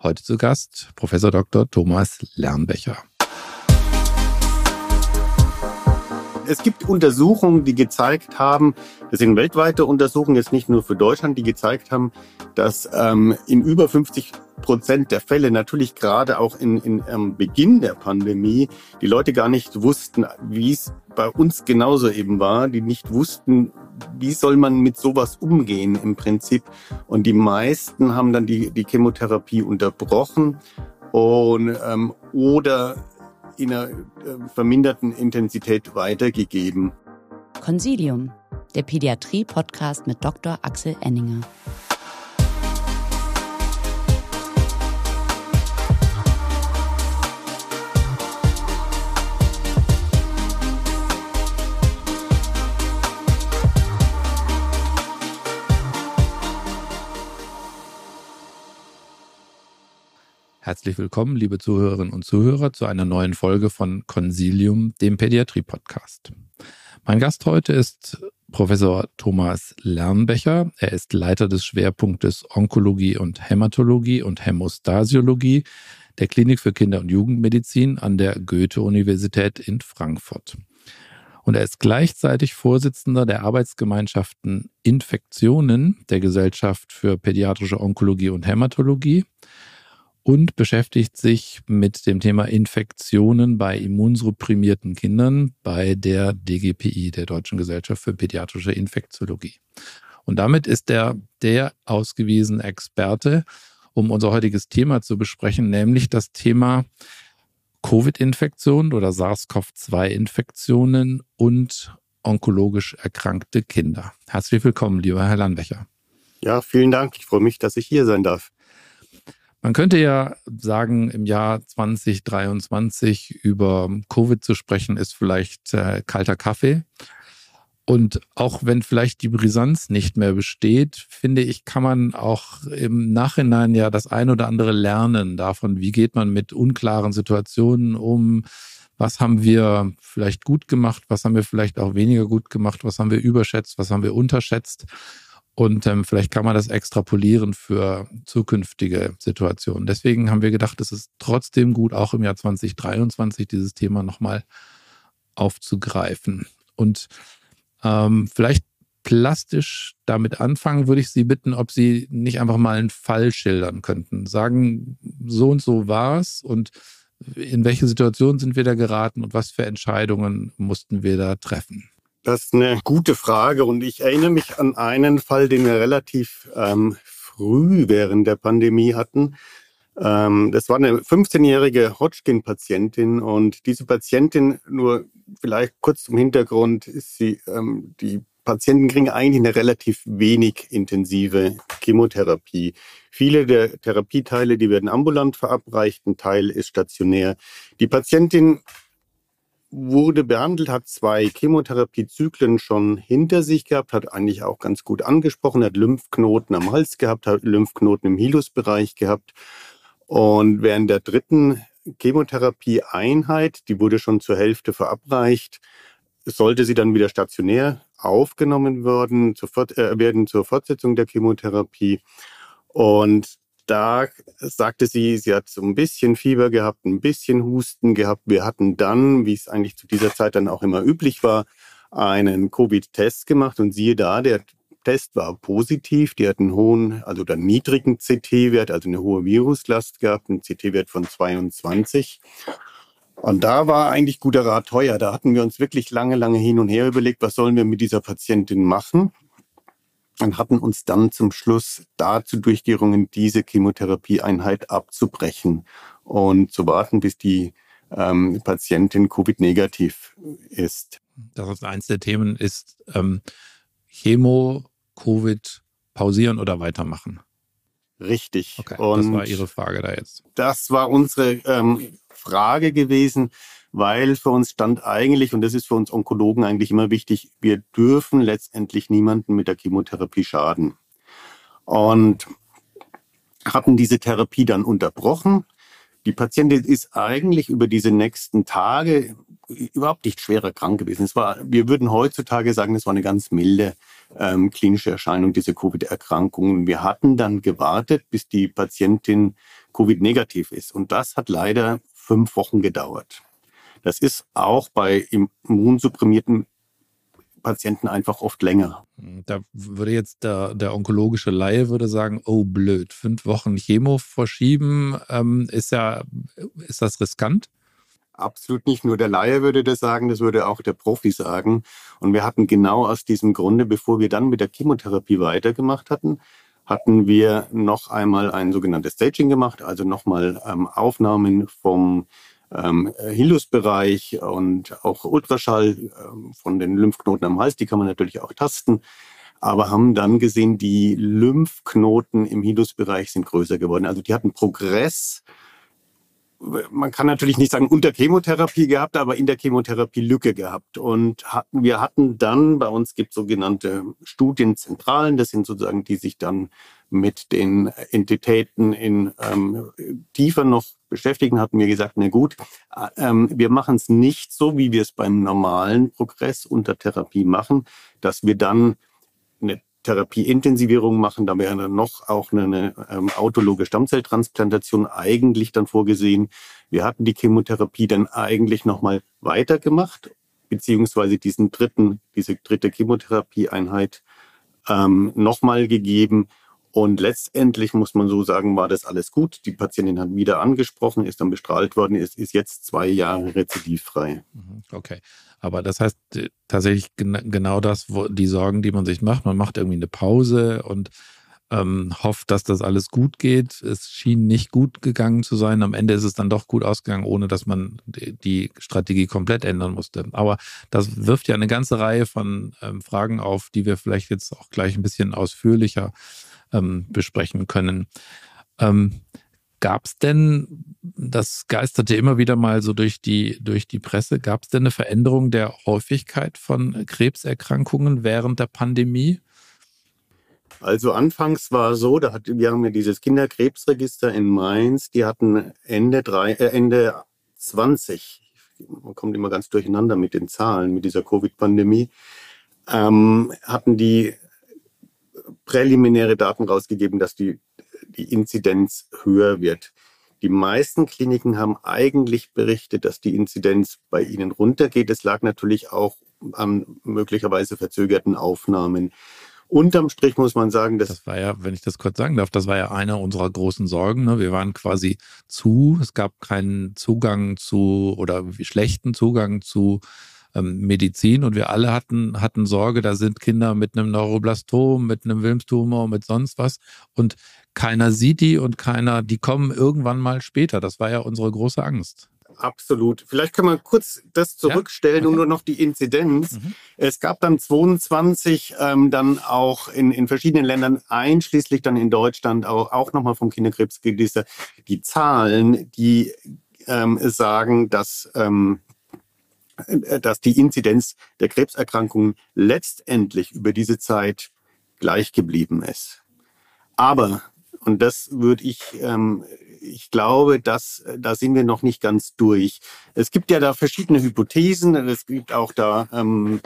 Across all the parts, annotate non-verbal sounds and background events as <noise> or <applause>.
Heute zu Gast Professor Dr. Thomas Lernbecher. Es gibt Untersuchungen, die gezeigt haben, das sind weltweite Untersuchungen, jetzt nicht nur für Deutschland, die gezeigt haben, dass ähm, in über 50 Prozent der Fälle, natürlich gerade auch in, in am Beginn der Pandemie, die Leute gar nicht wussten, wie es bei uns genauso eben war, die nicht wussten, wie soll man mit sowas umgehen im Prinzip. Und die meisten haben dann die, die Chemotherapie unterbrochen und, ähm, oder in einer äh, verminderten Intensität weitergegeben. Consilium, der Pädiatrie-Podcast mit Dr. Axel Enninger. Herzlich willkommen, liebe Zuhörerinnen und Zuhörer, zu einer neuen Folge von Consilium, dem Pädiatrie-Podcast. Mein Gast heute ist Professor Thomas Lernbecher. Er ist Leiter des Schwerpunktes Onkologie und Hämatologie und Hämostasiologie der Klinik für Kinder- und Jugendmedizin an der Goethe-Universität in Frankfurt. Und er ist gleichzeitig Vorsitzender der Arbeitsgemeinschaften Infektionen der Gesellschaft für Pädiatrische Onkologie und Hämatologie und beschäftigt sich mit dem Thema Infektionen bei immunsupprimierten Kindern bei der DGPI, der Deutschen Gesellschaft für Pädiatrische Infektiologie. Und damit ist er der ausgewiesene Experte, um unser heutiges Thema zu besprechen, nämlich das Thema Covid-Infektionen oder SARS-CoV-2-Infektionen und onkologisch erkrankte Kinder. Herzlich willkommen, lieber Herr Landbecher. Ja, vielen Dank. Ich freue mich, dass ich hier sein darf. Man könnte ja sagen, im Jahr 2023 über Covid zu sprechen, ist vielleicht äh, kalter Kaffee. Und auch wenn vielleicht die Brisanz nicht mehr besteht, finde ich, kann man auch im Nachhinein ja das ein oder andere lernen davon, wie geht man mit unklaren Situationen um, was haben wir vielleicht gut gemacht, was haben wir vielleicht auch weniger gut gemacht, was haben wir überschätzt, was haben wir unterschätzt. Und ähm, vielleicht kann man das extrapolieren für zukünftige Situationen. Deswegen haben wir gedacht, es ist trotzdem gut, auch im Jahr 2023 dieses Thema nochmal aufzugreifen. Und ähm, vielleicht plastisch damit anfangen, würde ich Sie bitten, ob Sie nicht einfach mal einen Fall schildern könnten. Sagen, so und so war es und in welche Situation sind wir da geraten und was für Entscheidungen mussten wir da treffen? Das ist eine gute Frage und ich erinnere mich an einen Fall, den wir relativ ähm, früh während der Pandemie hatten. Ähm, das war eine 15-jährige Hodgkin-Patientin und diese Patientin, nur vielleicht kurz zum Hintergrund, ist sie, ähm, die Patienten kriegen eigentlich eine relativ wenig intensive Chemotherapie. Viele der Therapieteile, die werden ambulant verabreicht, ein Teil ist stationär. Die Patientin wurde behandelt, hat zwei Chemotherapiezyklen schon hinter sich gehabt, hat eigentlich auch ganz gut angesprochen, hat Lymphknoten am Hals gehabt, hat Lymphknoten im Hilusbereich gehabt. Und während der dritten Chemotherapieeinheit, die wurde schon zur Hälfte verabreicht, sollte sie dann wieder stationär aufgenommen werden, zur, äh, werden zur Fortsetzung der Chemotherapie. Und da sagte sie, sie hat so ein bisschen Fieber gehabt, ein bisschen Husten gehabt. Wir hatten dann, wie es eigentlich zu dieser Zeit dann auch immer üblich war, einen Covid-Test gemacht und siehe da, der Test war positiv. Die hat einen hohen, also einen niedrigen CT-Wert, also eine hohe Viruslast gehabt, einen CT-Wert von 22. Und da war eigentlich guter Rat teuer. Da hatten wir uns wirklich lange, lange hin und her überlegt, was sollen wir mit dieser Patientin machen und hatten uns dann zum Schluss dazu durchgerungen, diese Chemotherapieeinheit abzubrechen und zu warten, bis die ähm, Patientin Covid-negativ ist. Das ist eins der Themen ist ähm, Chemo, Covid pausieren oder weitermachen. Richtig. Okay, und das war Ihre Frage da jetzt. Das war unsere ähm, Frage gewesen weil für uns stand eigentlich, und das ist für uns Onkologen eigentlich immer wichtig, wir dürfen letztendlich niemanden mit der Chemotherapie schaden. Und hatten diese Therapie dann unterbrochen. Die Patientin ist eigentlich über diese nächsten Tage überhaupt nicht schwerer krank gewesen. Es war, wir würden heutzutage sagen, es war eine ganz milde ähm, klinische Erscheinung, diese Covid-Erkrankung. Wir hatten dann gewartet, bis die Patientin Covid-negativ ist. Und das hat leider fünf Wochen gedauert. Das ist auch bei immunsupprimierten Patienten einfach oft länger. Da würde jetzt der, der onkologische Laie würde sagen, oh blöd, fünf Wochen Chemo verschieben, ähm, ist ja, ist das riskant? Absolut nicht nur der Laie würde das sagen, das würde auch der Profi sagen. Und wir hatten genau aus diesem Grunde, bevor wir dann mit der Chemotherapie weitergemacht hatten, hatten wir noch einmal ein sogenanntes Staging gemacht, also nochmal ähm, Aufnahmen vom ähm, Hilus-Bereich und auch Ultraschall ähm, von den Lymphknoten am Hals, die kann man natürlich auch tasten, aber haben dann gesehen, die Lymphknoten im Hilus-Bereich sind größer geworden. Also die hatten Progress man kann natürlich nicht sagen unter Chemotherapie gehabt, aber in der Chemotherapie Lücke gehabt. Und hatten, wir hatten dann, bei uns gibt es sogenannte Studienzentralen, das sind sozusagen, die sich dann mit den Entitäten in ähm, tiefer noch beschäftigen, hatten wir gesagt, na gut, äh, ähm, wir machen es nicht so, wie wir es beim normalen Progress unter Therapie machen, dass wir dann eine Therapieintensivierung machen. Da wäre dann noch auch eine, eine ähm, autologe Stammzelltransplantation eigentlich dann vorgesehen. Wir hatten die Chemotherapie dann eigentlich nochmal weitergemacht, beziehungsweise diesen dritten, diese dritte Chemotherapieeinheit ähm, nochmal gegeben. Und letztendlich muss man so sagen, war das alles gut. Die Patientin hat wieder angesprochen, ist dann bestrahlt worden, ist, ist jetzt zwei Jahre rezidivfrei. Mhm, okay. Aber das heißt äh, tatsächlich genau das, die Sorgen, die man sich macht. Man macht irgendwie eine Pause und ähm, hofft, dass das alles gut geht. Es schien nicht gut gegangen zu sein. Am Ende ist es dann doch gut ausgegangen, ohne dass man die Strategie komplett ändern musste. Aber das wirft ja eine ganze Reihe von ähm, Fragen auf, die wir vielleicht jetzt auch gleich ein bisschen ausführlicher ähm, besprechen können. Ähm, Gab es denn, das geisterte immer wieder mal so durch die, durch die Presse, gab es denn eine Veränderung der Häufigkeit von Krebserkrankungen während der Pandemie? Also anfangs war so, da hat, wir haben ja dieses Kinderkrebsregister in Mainz, die hatten Ende, drei, äh, Ende 20, man kommt immer ganz durcheinander mit den Zahlen, mit dieser Covid-Pandemie, ähm, hatten die präliminäre Daten rausgegeben, dass die, die Inzidenz höher wird. Die meisten Kliniken haben eigentlich berichtet, dass die Inzidenz bei ihnen runtergeht. Es lag natürlich auch an möglicherweise verzögerten Aufnahmen. Unterm Strich muss man sagen, dass. Das war ja, wenn ich das kurz sagen darf, das war ja einer unserer großen Sorgen. Ne? Wir waren quasi zu, es gab keinen Zugang zu oder schlechten Zugang zu ähm, Medizin und wir alle hatten, hatten Sorge, da sind Kinder mit einem Neuroblastom, mit einem Wilmstumor, mit sonst was und keiner sieht die und keiner, die kommen irgendwann mal später. Das war ja unsere große Angst. Absolut. Vielleicht können wir kurz das zurückstellen ja? okay. und nur noch die Inzidenz. Mhm. Es gab dann 22, ähm, dann auch in, in verschiedenen Ländern, einschließlich dann in Deutschland, auch, auch nochmal vom Kinderkrebsregister, die Zahlen, die ähm, sagen, dass ähm, äh, dass die Inzidenz der Krebserkrankungen letztendlich über diese Zeit gleich geblieben ist. Aber, und das würde ich, ähm, ich glaube, dass, da sind wir noch nicht ganz durch. Es gibt ja da verschiedene Hypothesen. Es gibt auch da ähm,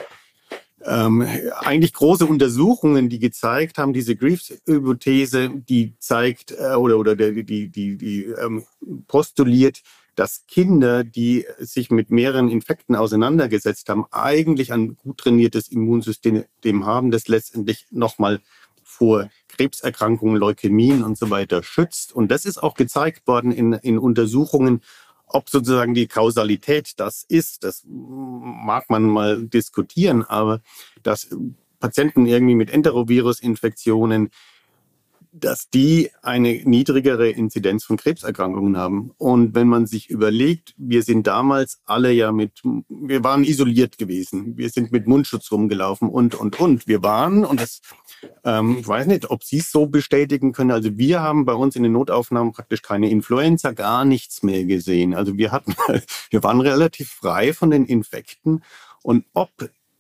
ähm, eigentlich große Untersuchungen, die gezeigt haben, diese Greaves-Hypothese, die zeigt äh, oder, oder die, die, die, die ähm, postuliert, dass Kinder, die sich mit mehreren Infekten auseinandergesetzt haben, eigentlich ein gut trainiertes Immunsystem haben, das letztendlich nochmal vor Krebserkrankungen, Leukämien und so weiter schützt. Und das ist auch gezeigt worden in, in Untersuchungen, ob sozusagen die Kausalität das ist, das mag man mal diskutieren, aber dass Patienten irgendwie mit Enterovirus-Infektionen dass die eine niedrigere Inzidenz von Krebserkrankungen haben. Und wenn man sich überlegt, wir sind damals alle ja mit, wir waren isoliert gewesen, wir sind mit Mundschutz rumgelaufen und, und, und. Wir waren, und das, ähm, ich weiß nicht, ob Sie es so bestätigen können, also wir haben bei uns in den Notaufnahmen praktisch keine Influenza, gar nichts mehr gesehen. Also wir hatten, <laughs> wir waren relativ frei von den Infekten. Und ob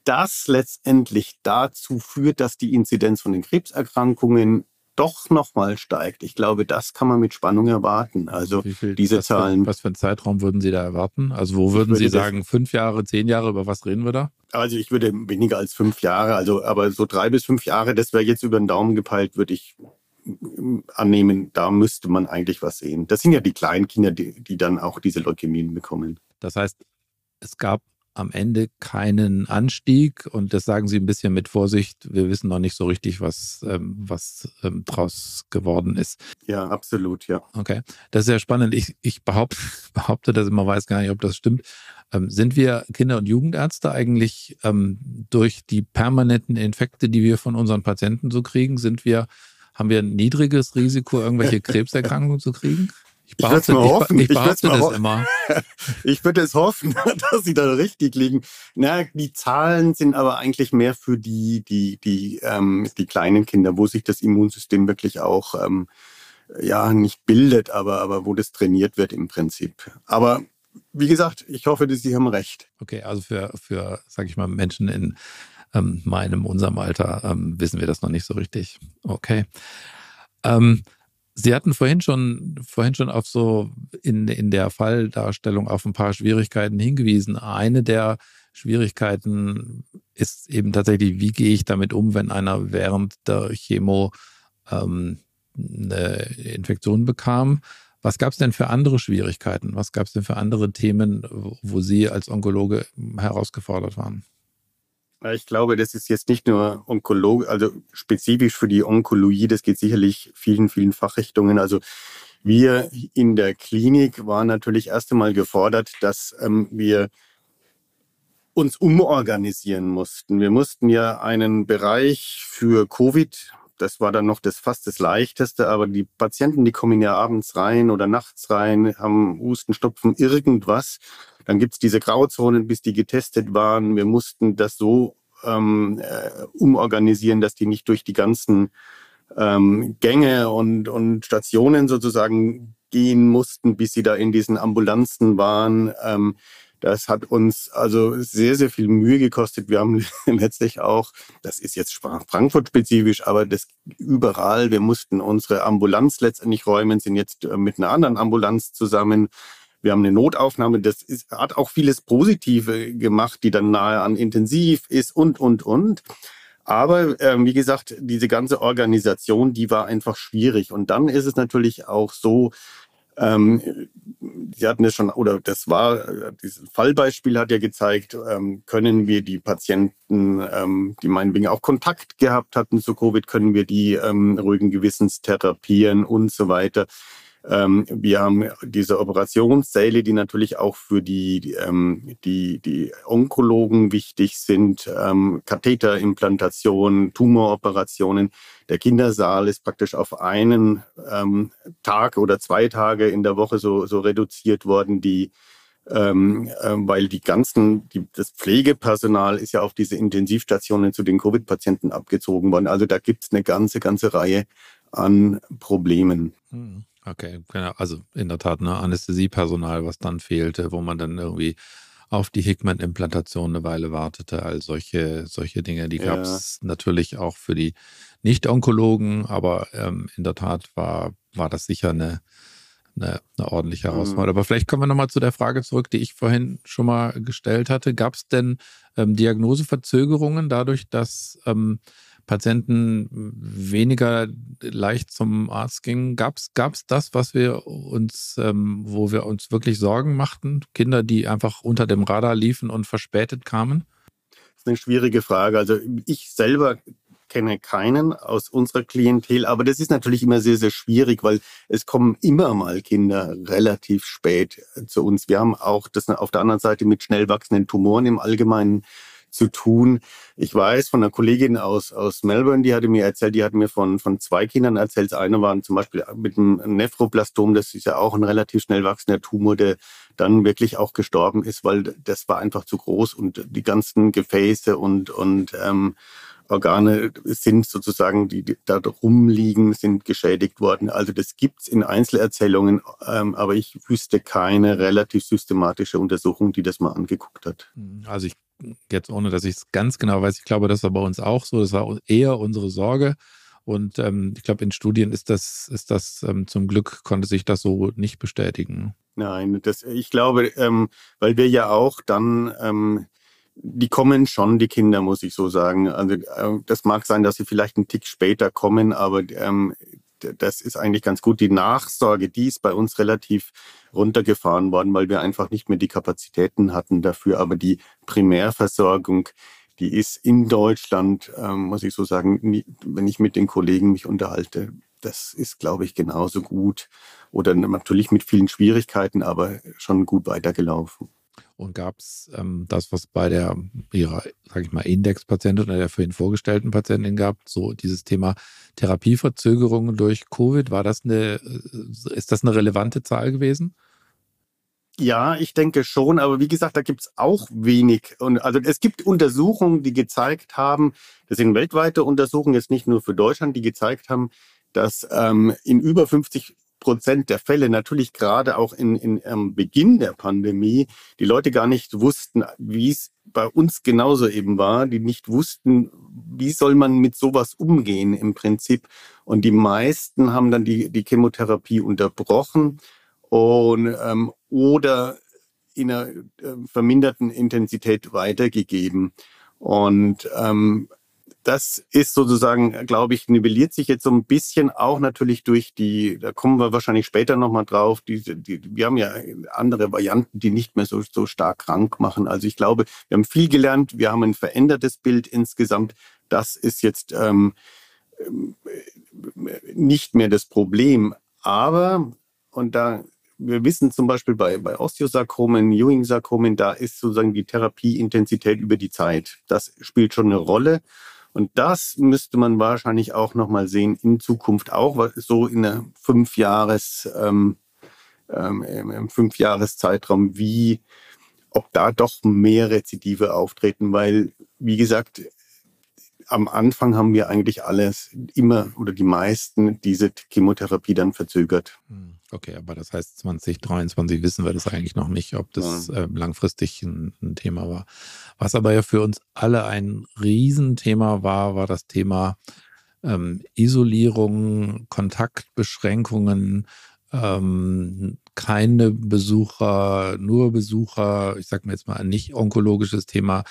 das letztendlich dazu führt, dass die Inzidenz von den Krebserkrankungen doch nochmal steigt. Ich glaube, das kann man mit Spannung erwarten. Also viel, diese was Zahlen. Für, was für einen Zeitraum würden Sie da erwarten? Also wo würden Sie sagen, fünf Jahre, zehn Jahre, über was reden wir da? Also ich würde weniger als fünf Jahre, also aber so drei bis fünf Jahre, das wäre jetzt über den Daumen gepeilt, würde ich annehmen, da müsste man eigentlich was sehen. Das sind ja die kleinen Kinder, die, die dann auch diese Leukämien bekommen. Das heißt, es gab am Ende keinen Anstieg und das sagen Sie ein bisschen mit Vorsicht. Wir wissen noch nicht so richtig, was, ähm, was ähm, draus geworden ist. Ja, absolut, ja. Okay, das ist sehr spannend. Ich, ich behaupte, <laughs> behaupte das immer, weiß gar nicht, ob das stimmt. Ähm, sind wir Kinder- und Jugendärzte eigentlich ähm, durch die permanenten Infekte, die wir von unseren Patienten so kriegen, sind wir, haben wir ein niedriges Risiko, irgendwelche <laughs> Krebserkrankungen zu kriegen? Ich ich, ich, ich behaupte das <laughs> hoffen. immer. ich würde es hoffen, dass sie da richtig liegen. Na, die Zahlen sind aber eigentlich mehr für die, die, die, ähm, die kleinen Kinder, wo sich das Immunsystem wirklich auch ähm, ja nicht bildet, aber, aber wo das trainiert wird im Prinzip. Aber wie gesagt, ich hoffe, dass Sie haben recht. Okay, also für, für sage ich mal, Menschen in ähm, meinem, unserem Alter ähm, wissen wir das noch nicht so richtig. Okay. Ähm, Sie hatten vorhin schon, vorhin schon auf so in, in der Falldarstellung auf ein paar Schwierigkeiten hingewiesen. Eine der Schwierigkeiten ist eben tatsächlich, wie gehe ich damit um, wenn einer während der Chemo ähm, eine Infektion bekam. Was gab es denn für andere Schwierigkeiten? Was gab es denn für andere Themen, wo Sie als Onkologe herausgefordert waren? Ich glaube, das ist jetzt nicht nur Onkologie, also spezifisch für die Onkologie, das geht sicherlich vielen, vielen Fachrichtungen. Also wir in der Klinik waren natürlich erst einmal gefordert, dass ähm, wir uns umorganisieren mussten. Wir mussten ja einen Bereich für Covid, das war dann noch das fast das leichteste, aber die Patienten, die kommen ja abends rein oder nachts rein, haben Husten, Stopfen, irgendwas. Dann gibt's diese Grauzonen, bis die getestet waren. Wir mussten das so ähm, äh, umorganisieren, dass die nicht durch die ganzen ähm, Gänge und, und Stationen sozusagen gehen mussten, bis sie da in diesen Ambulanzen waren. Ähm, das hat uns also sehr, sehr viel Mühe gekostet. Wir haben <laughs> letztlich auch, das ist jetzt Frankfurt-spezifisch, aber das überall, wir mussten unsere Ambulanz letztendlich räumen, sind jetzt äh, mit einer anderen Ambulanz zusammen wir haben eine Notaufnahme, das ist, hat auch vieles Positive gemacht, die dann nahe an intensiv ist und, und, und. Aber ähm, wie gesagt, diese ganze Organisation, die war einfach schwierig. Und dann ist es natürlich auch so, ähm, Sie hatten es schon, oder das war, dieses Fallbeispiel hat ja gezeigt, ähm, können wir die Patienten, ähm, die meinetwegen auch Kontakt gehabt hatten zu Covid, können wir die ähm, ruhigen Gewissens therapieren und so weiter. Ähm, wir haben diese Operationssäle, die natürlich auch für die, ähm, die, die Onkologen wichtig sind, ähm, Katheterimplantationen, Tumoroperationen. Der Kindersaal ist praktisch auf einen ähm, Tag oder zwei Tage in der Woche so, so reduziert worden, die ähm, äh, weil die ganzen, die, das Pflegepersonal ist ja auf diese Intensivstationen zu den Covid-Patienten abgezogen worden. Also da gibt es eine ganze, ganze Reihe an Problemen. Hm. Okay, genau. Also in der Tat, ne, Anästhesiepersonal, was dann fehlte, wo man dann irgendwie auf die Hickman-Implantation eine Weile wartete. All solche, solche Dinge, die gab es ja. natürlich auch für die Nicht-Onkologen, aber ähm, in der Tat war, war das sicher eine, eine, eine ordentliche mhm. Herausforderung. Mhm. Aber vielleicht kommen wir nochmal zu der Frage zurück, die ich vorhin schon mal gestellt hatte. Gab es denn ähm, Diagnoseverzögerungen dadurch, dass ähm, Patienten weniger leicht zum Arzt gingen. Gab es das, was wir uns, ähm, wo wir uns wirklich Sorgen machten? Kinder, die einfach unter dem Radar liefen und verspätet kamen? Das ist eine schwierige Frage. Also ich selber kenne keinen aus unserer Klientel, aber das ist natürlich immer sehr, sehr schwierig, weil es kommen immer mal Kinder relativ spät zu uns. Wir haben auch das auf der anderen Seite mit schnell wachsenden Tumoren im Allgemeinen zu tun. Ich weiß von einer Kollegin aus, aus Melbourne, die hatte mir erzählt, die hat mir von, von zwei Kindern erzählt. Das eine war zum Beispiel mit einem Nephroplastom, das ist ja auch ein relativ schnell wachsender Tumor, der dann wirklich auch gestorben ist, weil das war einfach zu groß und die ganzen Gefäße und, und ähm, Organe sind sozusagen, die, die da rumliegen, sind geschädigt worden. Also das gibt's in Einzelerzählungen, ähm, aber ich wüsste keine relativ systematische Untersuchung, die das mal angeguckt hat. Also ich jetzt ohne, dass ich es ganz genau weiß, ich glaube, das war bei uns auch so. Das war eher unsere Sorge. Und ähm, ich glaube, in Studien ist das, ist das ähm, zum Glück konnte sich das so nicht bestätigen. Nein, das, ich glaube, ähm, weil wir ja auch dann, ähm, die kommen schon, die Kinder, muss ich so sagen. Also äh, das mag sein, dass sie vielleicht einen Tick später kommen, aber ähm, das ist eigentlich ganz gut. Die Nachsorge, die ist bei uns relativ runtergefahren worden, weil wir einfach nicht mehr die Kapazitäten hatten dafür. Aber die Primärversorgung, die ist in Deutschland, ähm, muss ich so sagen, wenn ich mit den Kollegen mich unterhalte, das ist, glaube ich, genauso gut. Oder natürlich mit vielen Schwierigkeiten, aber schon gut weitergelaufen. Und gab es ähm, das, was bei der ihrer, sage ich mal, Indexpatientin oder der vorhin vorgestellten Patientin gab, so dieses Thema Therapieverzögerungen durch Covid, war das eine, äh, ist das eine relevante Zahl gewesen? Ja, ich denke schon, aber wie gesagt, da gibt es auch wenig. Und also es gibt Untersuchungen, die gezeigt haben, das sind weltweite Untersuchungen, jetzt nicht nur für Deutschland, die gezeigt haben, dass ähm, in über 50 Prozent der Fälle natürlich gerade auch in, in am Beginn der Pandemie die Leute gar nicht wussten, wie es bei uns genauso eben war, die nicht wussten, wie soll man mit sowas umgehen im Prinzip. Und die meisten haben dann die, die Chemotherapie unterbrochen und, ähm, oder in einer äh, verminderten Intensität weitergegeben. Und ähm, das ist sozusagen, glaube ich, nivelliert sich jetzt so ein bisschen auch natürlich durch die, da kommen wir wahrscheinlich später nochmal drauf, die, die, wir haben ja andere Varianten, die nicht mehr so, so stark krank machen. Also ich glaube, wir haben viel gelernt, wir haben ein verändertes Bild insgesamt. Das ist jetzt ähm, nicht mehr das Problem. Aber, und da wir wissen zum Beispiel bei, bei Osteosarkomen, Ewing-Sarkomen, da ist sozusagen die Therapieintensität über die Zeit. Das spielt schon eine Rolle. Und das müsste man wahrscheinlich auch nochmal sehen in Zukunft auch, so in einem Fünfjahres, ähm, ähm, im Fünfjahreszeitraum, wie, ob da doch mehr Rezidive auftreten, weil, wie gesagt, am Anfang haben wir eigentlich alles immer oder die meisten diese Chemotherapie dann verzögert. Hm, okay, aber das heißt 2023 wissen wir das eigentlich noch nicht, ob das ja. äh, langfristig ein, ein, Thema war. Was aber ja für uns alle ein Riesenthema war, war das Thema ähm, Isolierung, Kontaktbeschränkungen, ähm, keine Besucher, nur Besucher, ich sage mir jetzt mal ein nicht onkologisches Thema,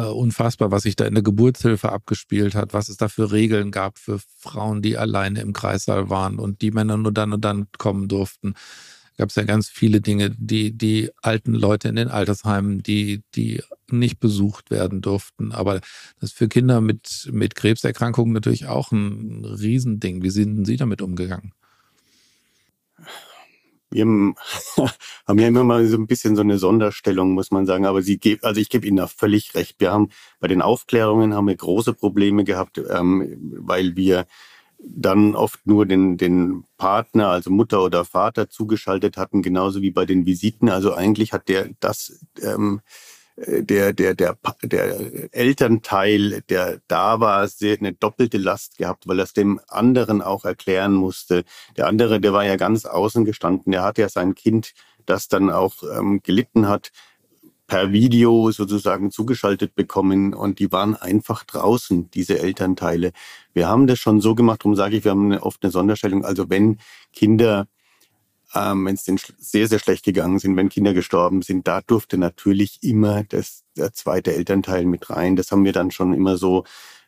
unfassbar, was sich da in der Geburtshilfe abgespielt hat, was es da für Regeln gab für Frauen, die alleine im Kreissaal waren und die Männer nur dann und dann kommen durften. Gab es ja ganz viele Dinge, die die alten Leute in den Altersheimen, die die nicht besucht werden durften. Aber das ist für Kinder mit mit Krebserkrankungen natürlich auch ein Riesending. Wie sind Sie damit umgegangen? Wir <laughs> haben ja immer mal so ein bisschen so eine Sonderstellung, muss man sagen. Aber sie gibt, also ich gebe Ihnen da völlig recht. Wir haben bei den Aufklärungen haben wir große Probleme gehabt, ähm, weil wir dann oft nur den, den Partner, also Mutter oder Vater, zugeschaltet hatten, genauso wie bei den Visiten. Also eigentlich hat der das ähm, der, der, der, der Elternteil, der da war, sehr eine doppelte Last gehabt, weil er es dem anderen auch erklären musste. Der andere, der war ja ganz außen gestanden, der hat ja sein Kind, das dann auch ähm, gelitten hat, per Video sozusagen zugeschaltet bekommen und die waren einfach draußen, diese Elternteile. Wir haben das schon so gemacht, darum sage ich, wir haben oft eine Sonderstellung. Also wenn Kinder ähm, wenn es denen sehr, sehr schlecht gegangen sind, wenn Kinder gestorben sind, da durfte natürlich immer das, der zweite Elternteil mit rein. Das haben wir dann schon immer so.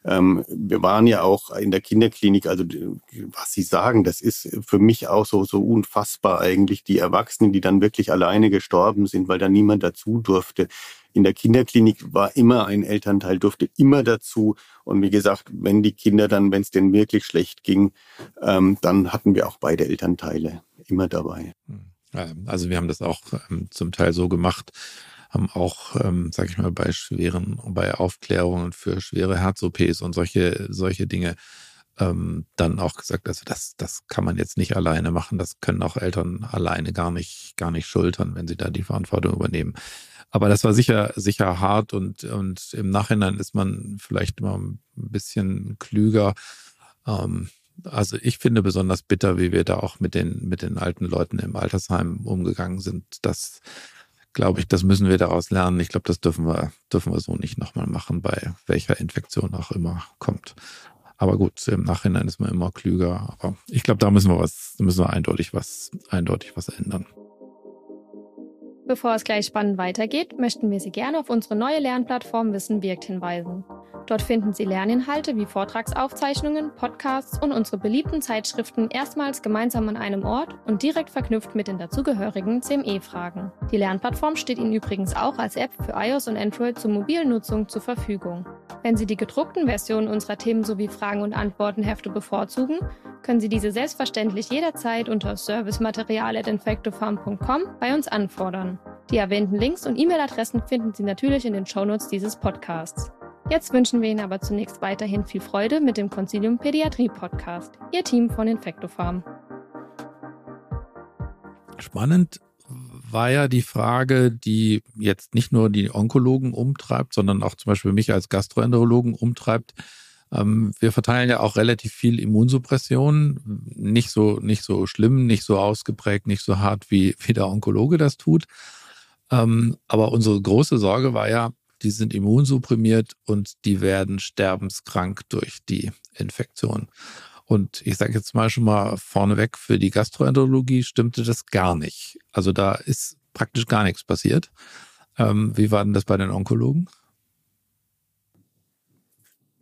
Ähm, wir waren ja auch in der Kinderklinik, also was Sie sagen, das ist für mich auch so, so unfassbar eigentlich. Die Erwachsenen, die dann wirklich alleine gestorben sind, weil da niemand dazu durfte. In der Kinderklinik war immer ein Elternteil, durfte immer dazu. Und wie gesagt, wenn die Kinder dann, wenn es denen wirklich schlecht ging, ähm, dann hatten wir auch beide Elternteile immer dabei. Hm. Also wir haben das auch ähm, zum Teil so gemacht, haben auch, ähm, sag ich mal, bei schweren, bei Aufklärungen für schwere Herz-OPs und solche, solche Dinge ähm, dann auch gesagt, also das, das kann man jetzt nicht alleine machen, das können auch Eltern alleine gar nicht, gar nicht schultern, wenn sie da die Verantwortung übernehmen. Aber das war sicher, sicher hart und, und im Nachhinein ist man vielleicht immer ein bisschen klüger. Ähm, also ich finde besonders bitter, wie wir da auch mit den, mit den alten Leuten im Altersheim umgegangen sind. Das glaube ich, das müssen wir daraus lernen. Ich glaube, das dürfen wir, dürfen wir so nicht nochmal machen, bei welcher Infektion auch immer kommt. Aber gut, im Nachhinein ist man immer klüger. Aber ich glaube, da müssen wir was, da müssen wir eindeutig was, eindeutig was ändern. Bevor es gleich spannend weitergeht, möchten wir Sie gerne auf unsere neue Lernplattform Wissen wirkt hinweisen. Dort finden Sie Lerninhalte wie Vortragsaufzeichnungen, Podcasts und unsere beliebten Zeitschriften erstmals gemeinsam an einem Ort und direkt verknüpft mit den dazugehörigen CME-Fragen. Die Lernplattform steht Ihnen übrigens auch als App für iOS und Android zur mobilen Nutzung zur Verfügung. Wenn Sie die gedruckten Versionen unserer Themen sowie Fragen- und Antwortenhefte bevorzugen, können Sie diese selbstverständlich jederzeit unter servicematerial.infectofarm.com bei uns anfordern. Die erwähnten Links und E-Mail-Adressen finden Sie natürlich in den Shownotes dieses Podcasts. Jetzt wünschen wir Ihnen aber zunächst weiterhin viel Freude mit dem Concilium Pädiatrie Podcast, Ihr Team von Infectofarm. Spannend war ja die Frage, die jetzt nicht nur die Onkologen umtreibt, sondern auch zum Beispiel mich als Gastroenterologen umtreibt. Ähm, wir verteilen ja auch relativ viel Immunsuppression. Nicht so, nicht so schlimm, nicht so ausgeprägt, nicht so hart, wie, wie der Onkologe das tut. Ähm, aber unsere große Sorge war ja, die sind immunsupprimiert und die werden sterbenskrank durch die Infektion. Und ich sage jetzt mal schon mal vorneweg, für die Gastroenterologie stimmte das gar nicht. Also da ist praktisch gar nichts passiert. Ähm, wie war denn das bei den Onkologen?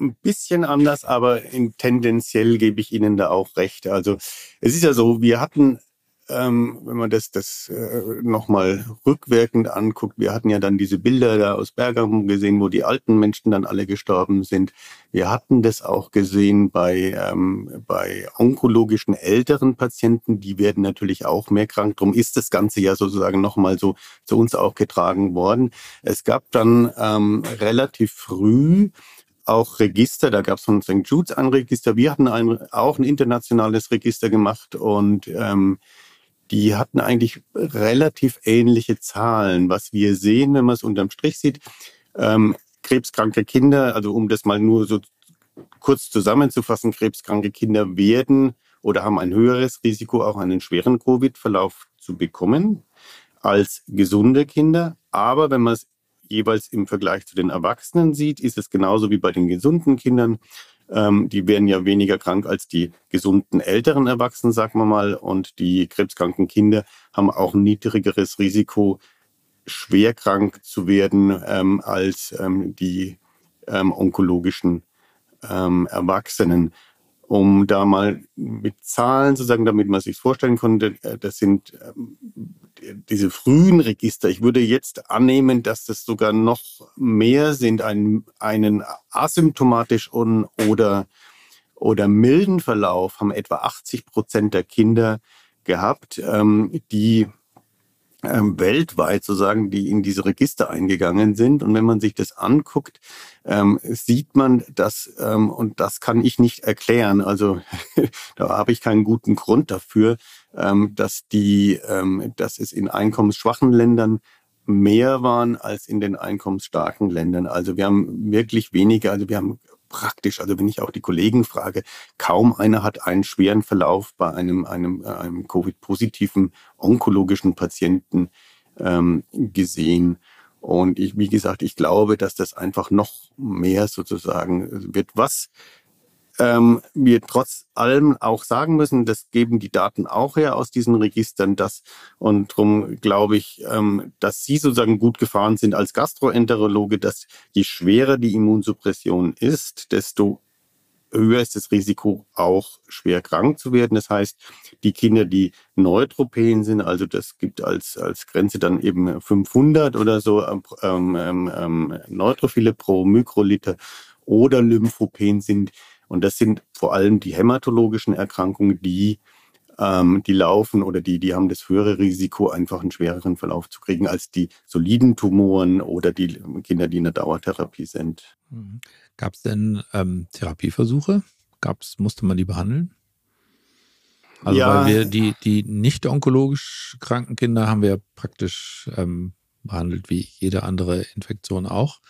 Ein bisschen anders, aber tendenziell gebe ich Ihnen da auch recht. Also es ist ja so, wir hatten ähm, wenn man das, das äh, nochmal rückwirkend anguckt, wir hatten ja dann diese Bilder da aus Bergamo gesehen, wo die alten Menschen dann alle gestorben sind. Wir hatten das auch gesehen bei, ähm, bei onkologischen älteren Patienten, die werden natürlich auch mehr krank. Darum ist das Ganze ja sozusagen nochmal so zu uns auch getragen worden. Es gab dann ähm, relativ früh auch Register, da gab es von St. Jude's ein Register. Wir hatten ein, auch ein internationales Register gemacht und ähm, die hatten eigentlich relativ ähnliche Zahlen. Was wir sehen, wenn man es unterm Strich sieht, ähm, krebskranke Kinder, also um das mal nur so kurz zusammenzufassen, krebskranke Kinder werden oder haben ein höheres Risiko, auch einen schweren Covid-Verlauf zu bekommen als gesunde Kinder. Aber wenn man es jeweils im Vergleich zu den Erwachsenen sieht, ist es genauso wie bei den gesunden Kindern. Ähm, die werden ja weniger krank als die gesunden älteren Erwachsenen, sagen wir mal. Und die krebskranken Kinder haben auch ein niedrigeres Risiko, schwer krank zu werden ähm, als ähm, die ähm, onkologischen ähm, Erwachsenen um da mal mit Zahlen zu sagen, damit man sich vorstellen konnte, äh, das sind ähm, diese frühen Register. Ich würde jetzt annehmen, dass das sogar noch mehr sind, einen, einen asymptomatisch oder, oder milden Verlauf haben etwa 80 Prozent der Kinder gehabt, ähm, die ähm, weltweit sozusagen, die in diese Register eingegangen sind. Und wenn man sich das anguckt, ähm, sieht man, dass, ähm, und das kann ich nicht erklären, also <laughs> da habe ich keinen guten Grund dafür, ähm, dass, die, ähm, dass es in einkommensschwachen Ländern mehr waren als in den einkommensstarken Ländern. Also wir haben wirklich weniger, also wir haben praktisch. Also wenn ich auch die Kollegen frage, kaum einer hat einen schweren Verlauf bei einem, einem, äh, einem Covid-positiven onkologischen Patienten ähm, gesehen. Und ich, wie gesagt, ich glaube, dass das einfach noch mehr sozusagen wird, was ähm, wir trotz allem auch sagen müssen, das geben die Daten auch her aus diesen Registern, dass und darum glaube ich, ähm, dass Sie sozusagen gut gefahren sind als Gastroenterologe, dass je schwerer die Immunsuppression ist, desto höher ist das Risiko, auch schwer krank zu werden. Das heißt, die Kinder, die Neutropen sind, also das gibt als, als Grenze dann eben 500 oder so ähm, ähm, ähm, Neutrophile pro Mikroliter oder Lymphopen sind, und das sind vor allem die hämatologischen Erkrankungen, die, ähm, die laufen oder die, die haben das höhere Risiko, einfach einen schwereren Verlauf zu kriegen als die soliden Tumoren oder die Kinder, die in der Dauertherapie sind. Mhm. Gab es denn ähm, Therapieversuche? Gab's, musste man die behandeln? Also ja. weil wir die, die nicht onkologisch kranken Kinder haben wir praktisch ähm, behandelt wie jede andere Infektion auch.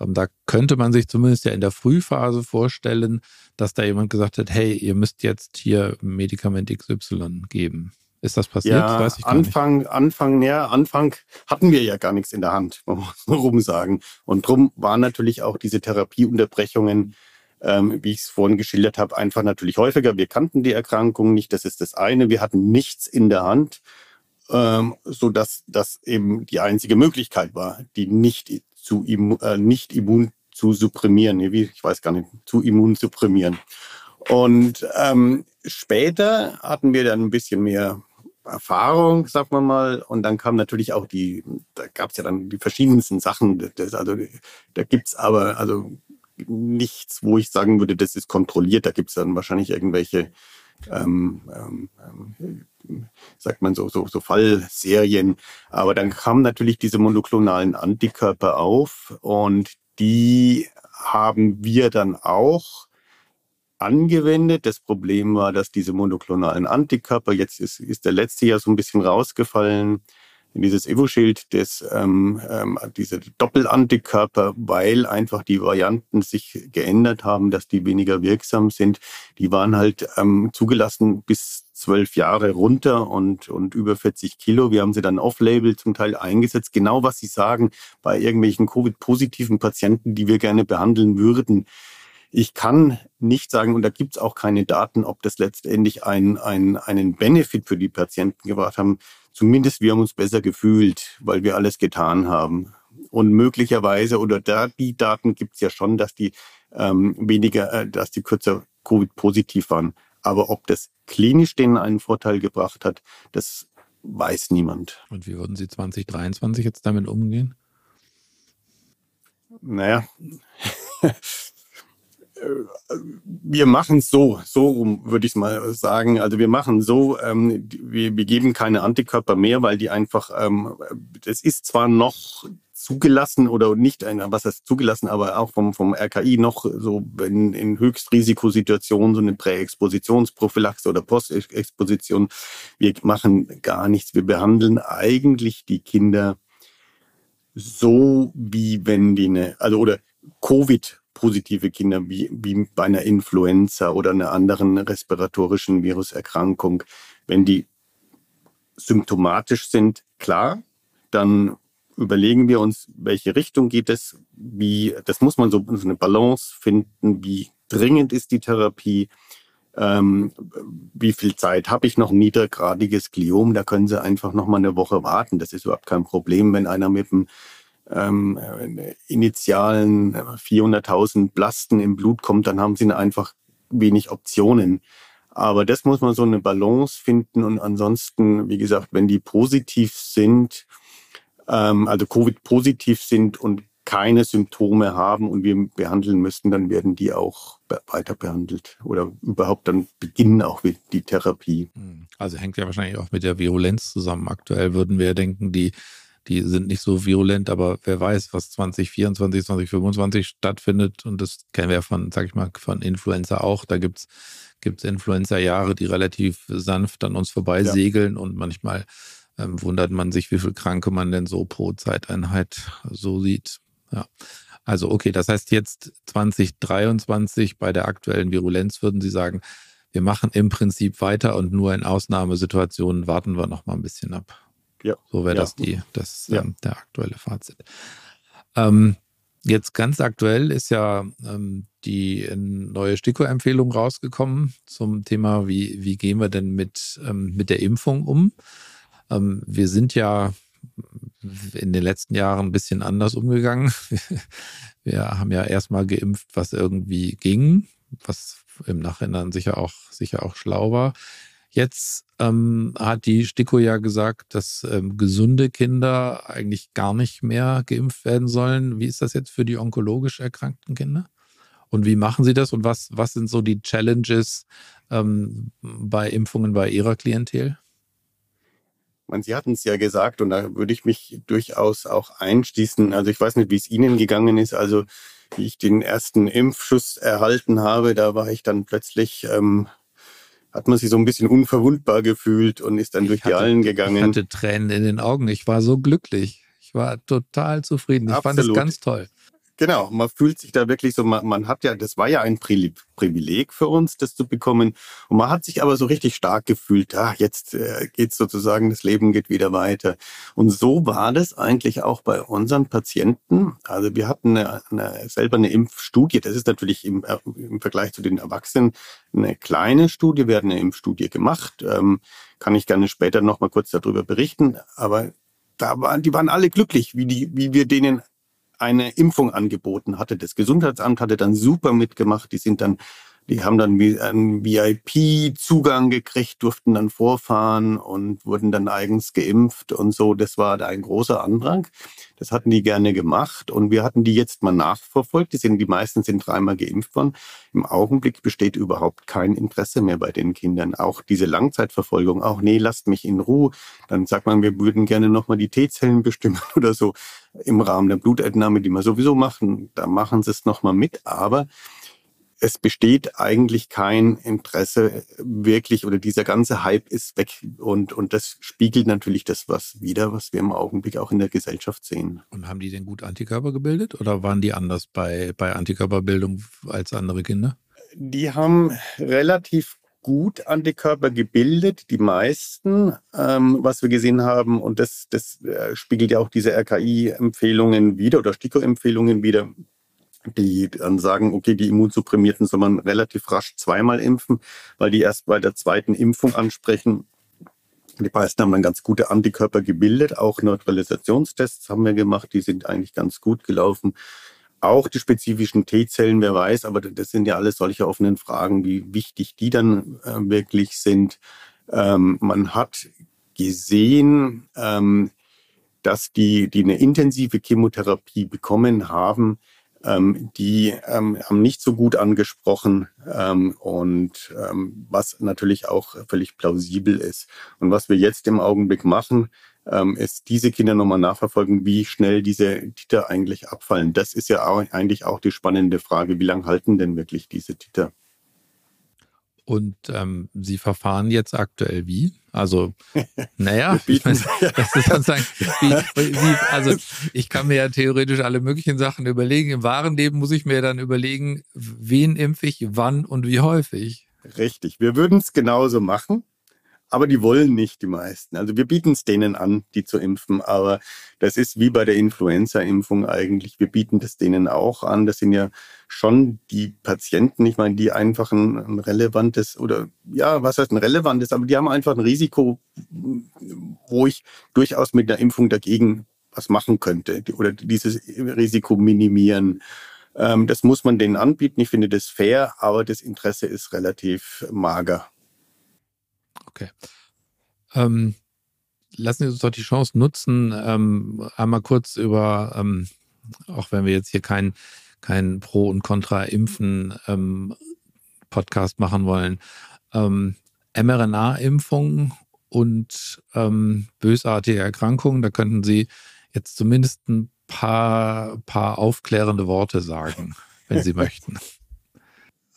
Ähm, da könnte man sich zumindest ja in der Frühphase vorstellen, dass da jemand gesagt hat, hey, ihr müsst jetzt hier Medikament XY geben. Ist das passiert? Ja, gar Anfang, nicht. Anfang, ja, Anfang hatten wir ja gar nichts in der Hand, <laughs> muss man rum sagen. Und drum waren natürlich auch diese Therapieunterbrechungen, ähm, wie ich es vorhin geschildert habe, einfach natürlich häufiger. Wir kannten die Erkrankung nicht, das ist das eine. Wir hatten nichts in der Hand. ähm, so dass das eben die einzige Möglichkeit war, die nicht zu äh, nicht immun zu supprimieren, wie ich weiß gar nicht, zu immun supprimieren. Und ähm, später hatten wir dann ein bisschen mehr Erfahrung, sagt man mal. Und dann kam natürlich auch die, da gab es ja dann die verschiedensten Sachen. Das, also da gibt's aber also nichts, wo ich sagen würde, das ist kontrolliert. Da gibt's dann wahrscheinlich irgendwelche, ähm, ähm, ähm, sagt man so, so, so Fallserien. Aber dann kamen natürlich diese monoklonalen Antikörper auf und die haben wir dann auch angewendet. Das Problem war, dass diese monoklonalen Antikörper, jetzt ist, ist der letzte ja so ein bisschen rausgefallen, dieses Evo-Schild, das, ähm, ähm, diese Doppelantikörper, weil einfach die Varianten sich geändert haben, dass die weniger wirksam sind. Die waren halt ähm, zugelassen bis zwölf Jahre runter und, und über 40 Kilo. Wir haben sie dann off-label zum Teil eingesetzt. Genau was Sie sagen bei irgendwelchen Covid-positiven Patienten, die wir gerne behandeln würden. Ich kann nicht sagen, und da gibt es auch keine Daten, ob das letztendlich ein, ein, einen Benefit für die Patienten gebracht haben. Zumindest wir haben uns besser gefühlt, weil wir alles getan haben. Und möglicherweise, oder da die Daten gibt es ja schon, dass die ähm, weniger, äh, dass die kürzer Covid-positiv waren. Aber ob das klinisch denen einen Vorteil gebracht hat, das weiß niemand. Und wie würden Sie 2023 jetzt damit umgehen? Naja, wir machen es so, so rum würde ich mal sagen. Also wir machen so, ähm, wir, wir geben keine Antikörper mehr, weil die einfach, ähm, das ist zwar noch zugelassen oder nicht, was heißt zugelassen, aber auch vom, vom RKI noch so in, in Höchstrisikosituationen so eine Präexpositionsprophylaxe oder Postexposition. Wir machen gar nichts. Wir behandeln eigentlich die Kinder so, wie wenn die eine, also oder Covid positive Kinder wie, wie bei einer Influenza oder einer anderen respiratorischen Viruserkrankung. Wenn die symptomatisch sind, klar, dann überlegen wir uns, welche Richtung geht es, wie, das muss man so, so eine Balance finden, wie dringend ist die Therapie, ähm, wie viel Zeit habe ich noch, niedergradiges Gliom, da können Sie einfach noch mal eine Woche warten, das ist überhaupt kein Problem, wenn einer mit einem ähm, initialen 400.000 Blasten im Blut kommt, dann haben sie einfach wenig Optionen. Aber das muss man so eine Balance finden und ansonsten, wie gesagt, wenn die positiv sind, ähm, also Covid-positiv sind und keine Symptome haben und wir behandeln müssten, dann werden die auch weiter behandelt oder überhaupt dann beginnen auch die Therapie. Hm. Also hängt ja wahrscheinlich auch mit der Virulenz zusammen. Aktuell würden wir denken, die die sind nicht so virulent, aber wer weiß, was 2024, 2025 stattfindet. Und das kennen wir von, sag ich mal, von Influenza auch. Da gibt's gibt's Influenza-Jahre, die relativ sanft an uns vorbeisegeln ja. und manchmal ähm, wundert man sich, wie viel Kranke man denn so pro Zeiteinheit so sieht. Ja. Also okay, das heißt jetzt 2023 bei der aktuellen Virulenz würden Sie sagen, wir machen im Prinzip weiter und nur in Ausnahmesituationen warten wir noch mal ein bisschen ab. Ja. So wäre ja. das die, das ja. ähm, der aktuelle Fazit. Ähm, jetzt ganz aktuell ist ja ähm, die neue STIKO-Empfehlung rausgekommen zum Thema, wie, wie gehen wir denn mit, ähm, mit der Impfung um? Ähm, wir sind ja in den letzten Jahren ein bisschen anders umgegangen. <laughs> Wir haben ja erstmal geimpft, was irgendwie ging, was im Nachhinein sicher auch, sicher auch schlau war. Jetzt ähm, hat die STIKO ja gesagt, dass ähm, gesunde Kinder eigentlich gar nicht mehr geimpft werden sollen. Wie ist das jetzt für die onkologisch erkrankten Kinder? Und wie machen Sie das? Und was, was sind so die Challenges ähm, bei Impfungen bei Ihrer Klientel? Sie hatten es ja gesagt und da würde ich mich durchaus auch einschließen. Also ich weiß nicht, wie es Ihnen gegangen ist. Also wie ich den ersten Impfschuss erhalten habe, da war ich dann plötzlich ähm, hat man sich so ein bisschen unverwundbar gefühlt und ist dann ich durch hatte, die Hallen gegangen. Ich hatte Tränen in den Augen. Ich war so glücklich. Ich war total zufrieden. Ich Absolut. fand es ganz toll. Genau, man fühlt sich da wirklich so, man, man hat ja, das war ja ein Privileg für uns, das zu bekommen. Und man hat sich aber so richtig stark gefühlt, ah, jetzt äh, geht sozusagen, das Leben geht wieder weiter. Und so war das eigentlich auch bei unseren Patienten. Also wir hatten eine, eine, selber eine Impfstudie, das ist natürlich im, äh, im Vergleich zu den Erwachsenen eine kleine Studie, wir hatten eine Impfstudie gemacht, ähm, kann ich gerne später nochmal kurz darüber berichten, aber da waren, die waren alle glücklich, wie, die, wie wir denen eine Impfung angeboten hatte. Das Gesundheitsamt hatte dann super mitgemacht. Die sind dann, die haben dann einen VIP-Zugang gekriegt, durften dann vorfahren und wurden dann eigens geimpft und so. Das war da ein großer Andrang. Das hatten die gerne gemacht und wir hatten die jetzt mal nachverfolgt. Die sind, die meisten sind dreimal geimpft worden. Im Augenblick besteht überhaupt kein Interesse mehr bei den Kindern. Auch diese Langzeitverfolgung, auch nee, lasst mich in Ruhe. Dann sagt man, wir würden gerne nochmal die T-Zellen bestimmen <laughs> oder so im Rahmen der Blutentnahme, die wir sowieso machen. Da machen sie es nochmal mit. Aber es besteht eigentlich kein Interesse wirklich oder dieser ganze Hype ist weg und, und das spiegelt natürlich das was wieder, was wir im Augenblick auch in der Gesellschaft sehen. Und haben die denn gut Antikörper gebildet oder waren die anders bei, bei Antikörperbildung als andere Kinder? Die haben relativ gut Antikörper gebildet, die meisten, ähm, was wir gesehen haben. Und das, das äh, spiegelt ja auch diese RKI-Empfehlungen wieder oder STIKO-Empfehlungen wieder die dann sagen, okay, die Immunsupprimierten soll man relativ rasch zweimal impfen, weil die erst bei der zweiten Impfung ansprechen. Die meisten haben dann ganz gute Antikörper gebildet, auch Neutralisationstests haben wir gemacht, die sind eigentlich ganz gut gelaufen. Auch die spezifischen T-Zellen, wer weiß, aber das sind ja alles solche offenen Fragen, wie wichtig die dann äh, wirklich sind. Ähm, man hat gesehen, ähm, dass die, die eine intensive Chemotherapie bekommen haben, ähm, die ähm, haben nicht so gut angesprochen ähm, und ähm, was natürlich auch völlig plausibel ist. Und was wir jetzt im Augenblick machen, ähm, ist diese Kinder nochmal nachverfolgen, wie schnell diese Titer eigentlich abfallen. Das ist ja auch, eigentlich auch die spannende Frage, wie lange halten denn wirklich diese Titer? Und ähm, Sie verfahren jetzt aktuell wie? Also, <laughs> naja, ich meine, <laughs> das ist sozusagen, wie, wie, also ich kann mir ja theoretisch alle möglichen Sachen überlegen. Im wahren Leben muss ich mir dann überlegen, wen impfe ich, wann und wie häufig. Richtig. Wir würden es genauso machen. Aber die wollen nicht, die meisten. Also wir bieten es denen an, die zu impfen. Aber das ist wie bei der Influenza-Impfung eigentlich. Wir bieten das denen auch an. Das sind ja schon die Patienten, ich meine, die einfach ein, ein relevantes oder ja, was heißt ein relevantes, aber die haben einfach ein Risiko, wo ich durchaus mit einer Impfung dagegen was machen könnte oder dieses Risiko minimieren. Ähm, das muss man denen anbieten. Ich finde das fair, aber das Interesse ist relativ mager. Okay. Ähm, lassen Sie uns doch die Chance nutzen, ähm, einmal kurz über, ähm, auch wenn wir jetzt hier kein, kein Pro- und Contra-Impfen ähm, Podcast machen wollen, ähm, mRNA-Impfung und ähm, bösartige Erkrankungen, da könnten Sie jetzt zumindest ein paar, paar aufklärende Worte sagen, wenn Sie <laughs> möchten.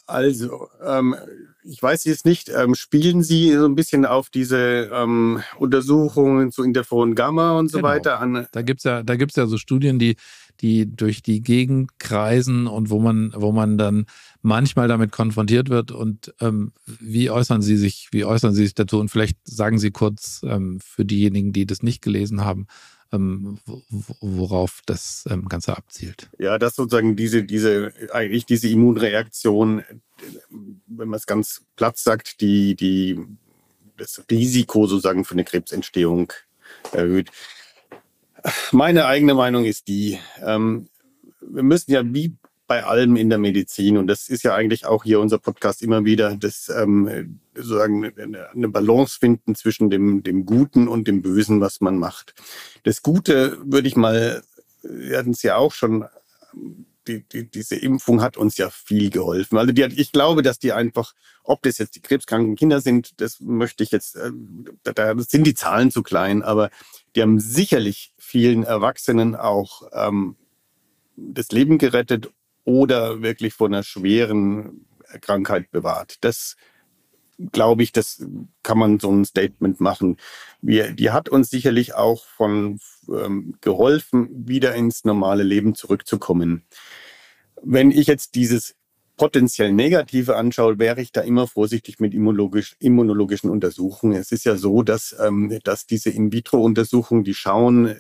Also, ähm, ich weiß jetzt nicht, ähm, spielen Sie so ein bisschen auf diese ähm, Untersuchungen zu Interferon Gamma und so genau. weiter an? Da gibt's ja, da gibt's ja so Studien, die, die durch die Gegend kreisen und wo man, wo man dann manchmal damit konfrontiert wird. Und ähm, wie äußern Sie sich, wie äußern Sie sich dazu? Und vielleicht sagen Sie kurz ähm, für diejenigen, die das nicht gelesen haben, worauf das ähm, Ganze abzielt. Ja, dass sozusagen diese, diese, eigentlich diese Immunreaktion, wenn man es ganz platt sagt, die, die, das Risiko sozusagen für eine Krebsentstehung erhöht. Meine eigene Meinung ist die, ähm, wir müssen ja wie bei allem in der Medizin. Und das ist ja eigentlich auch hier unser Podcast immer wieder, das ähm, sozusagen eine Balance finden zwischen dem, dem Guten und dem Bösen, was man macht. Das Gute würde ich mal, wir hatten es ja auch schon, die, die, diese Impfung hat uns ja viel geholfen. Also die hat, ich glaube, dass die einfach, ob das jetzt die krebskranken Kinder sind, das möchte ich jetzt, äh, da sind die Zahlen zu klein, aber die haben sicherlich vielen Erwachsenen auch ähm, das Leben gerettet oder wirklich vor einer schweren Krankheit bewahrt. Das glaube ich, das kann man so ein Statement machen. Wir, die hat uns sicherlich auch von ähm, geholfen, wieder ins normale Leben zurückzukommen. Wenn ich jetzt dieses potenziell Negative anschaue, wäre ich da immer vorsichtig mit immunologisch, immunologischen Untersuchungen. Es ist ja so, dass, ähm, dass diese In-vitro-Untersuchungen, die schauen äh,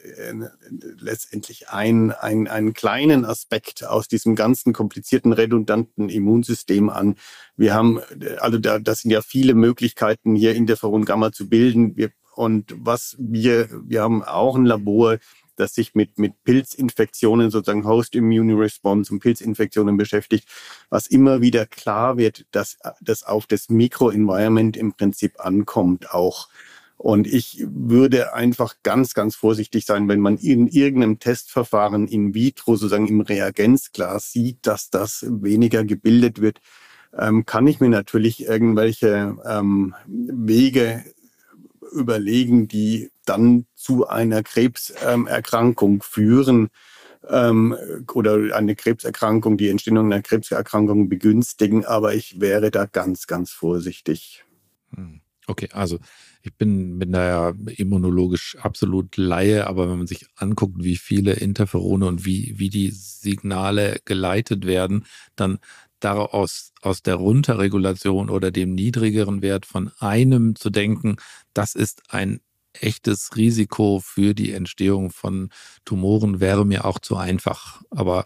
letztendlich ein, ein, einen kleinen Aspekt aus diesem ganzen komplizierten, redundanten Immunsystem an. Wir haben, äh, also da, das sind ja viele Möglichkeiten, hier Interferon Gamma zu bilden. Wir, und was wir, wir haben auch ein Labor, das sich mit, mit Pilzinfektionen, sozusagen Host Immune Response und Pilzinfektionen beschäftigt, was immer wieder klar wird, dass das auf das Mikroenvironment im Prinzip ankommt auch. Und ich würde einfach ganz, ganz vorsichtig sein, wenn man in irgendeinem Testverfahren in vitro, sozusagen im Reagenzglas sieht, dass das weniger gebildet wird, ähm, kann ich mir natürlich irgendwelche ähm, Wege überlegen, die dann zu einer Krebserkrankung führen ähm, oder eine Krebserkrankung, die Entstehung einer Krebserkrankung begünstigen. Aber ich wäre da ganz, ganz vorsichtig. Hm. Okay, also ich bin, bin da ja immunologisch absolut Laie, aber wenn man sich anguckt, wie viele Interferone und wie, wie die Signale geleitet werden, dann daraus aus der Runterregulation oder dem niedrigeren Wert von einem zu denken, das ist ein echtes Risiko für die Entstehung von Tumoren, wäre mir auch zu einfach. Aber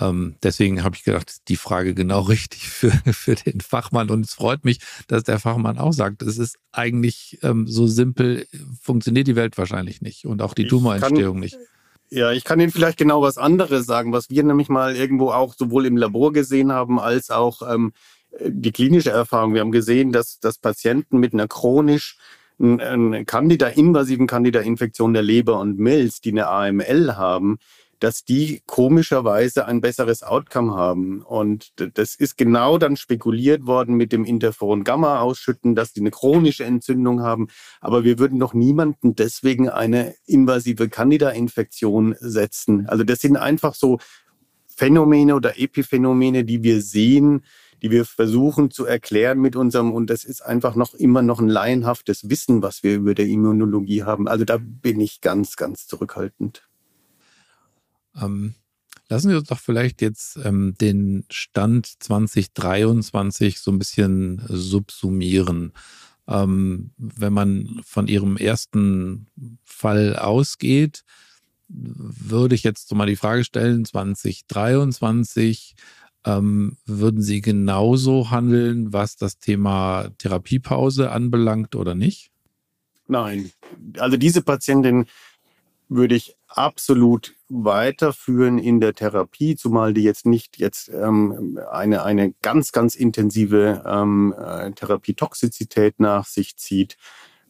ähm, deswegen habe ich gedacht, die Frage genau <laughs> richtig für, für den Fachmann. Und es freut mich, dass der Fachmann auch sagt, es ist eigentlich ähm, so simpel, funktioniert die Welt wahrscheinlich nicht und auch die Tumorentstehung nicht. Ja, ich kann Ihnen vielleicht genau was anderes sagen, was wir nämlich mal irgendwo auch sowohl im Labor gesehen haben, als auch ähm, die klinische Erfahrung. Wir haben gesehen, dass, dass Patienten mit einer chronisch einen Candida, invasiven Candida-Infektion der Leber und Milz, die eine AML haben, dass die komischerweise ein besseres Outcome haben. Und das ist genau dann spekuliert worden mit dem Interferon Gamma ausschütten, dass die eine chronische Entzündung haben. Aber wir würden doch niemanden deswegen eine invasive Candida-Infektion setzen. Also das sind einfach so Phänomene oder Epiphänomene, die wir sehen, die wir versuchen zu erklären mit unserem, und das ist einfach noch immer noch ein laienhaftes Wissen, was wir über der Immunologie haben. Also da bin ich ganz, ganz zurückhaltend. Ähm, lassen Sie uns doch vielleicht jetzt ähm, den Stand 2023 so ein bisschen subsumieren. Ähm, wenn man von Ihrem ersten Fall ausgeht, würde ich jetzt so mal die Frage stellen, 2023, ähm, würden Sie genauso handeln, was das Thema Therapiepause anbelangt oder nicht? Nein. Also diese Patientin würde ich absolut weiterführen in der Therapie, zumal die jetzt nicht jetzt ähm, eine, eine ganz, ganz intensive ähm, äh, Therapietoxizität nach sich zieht.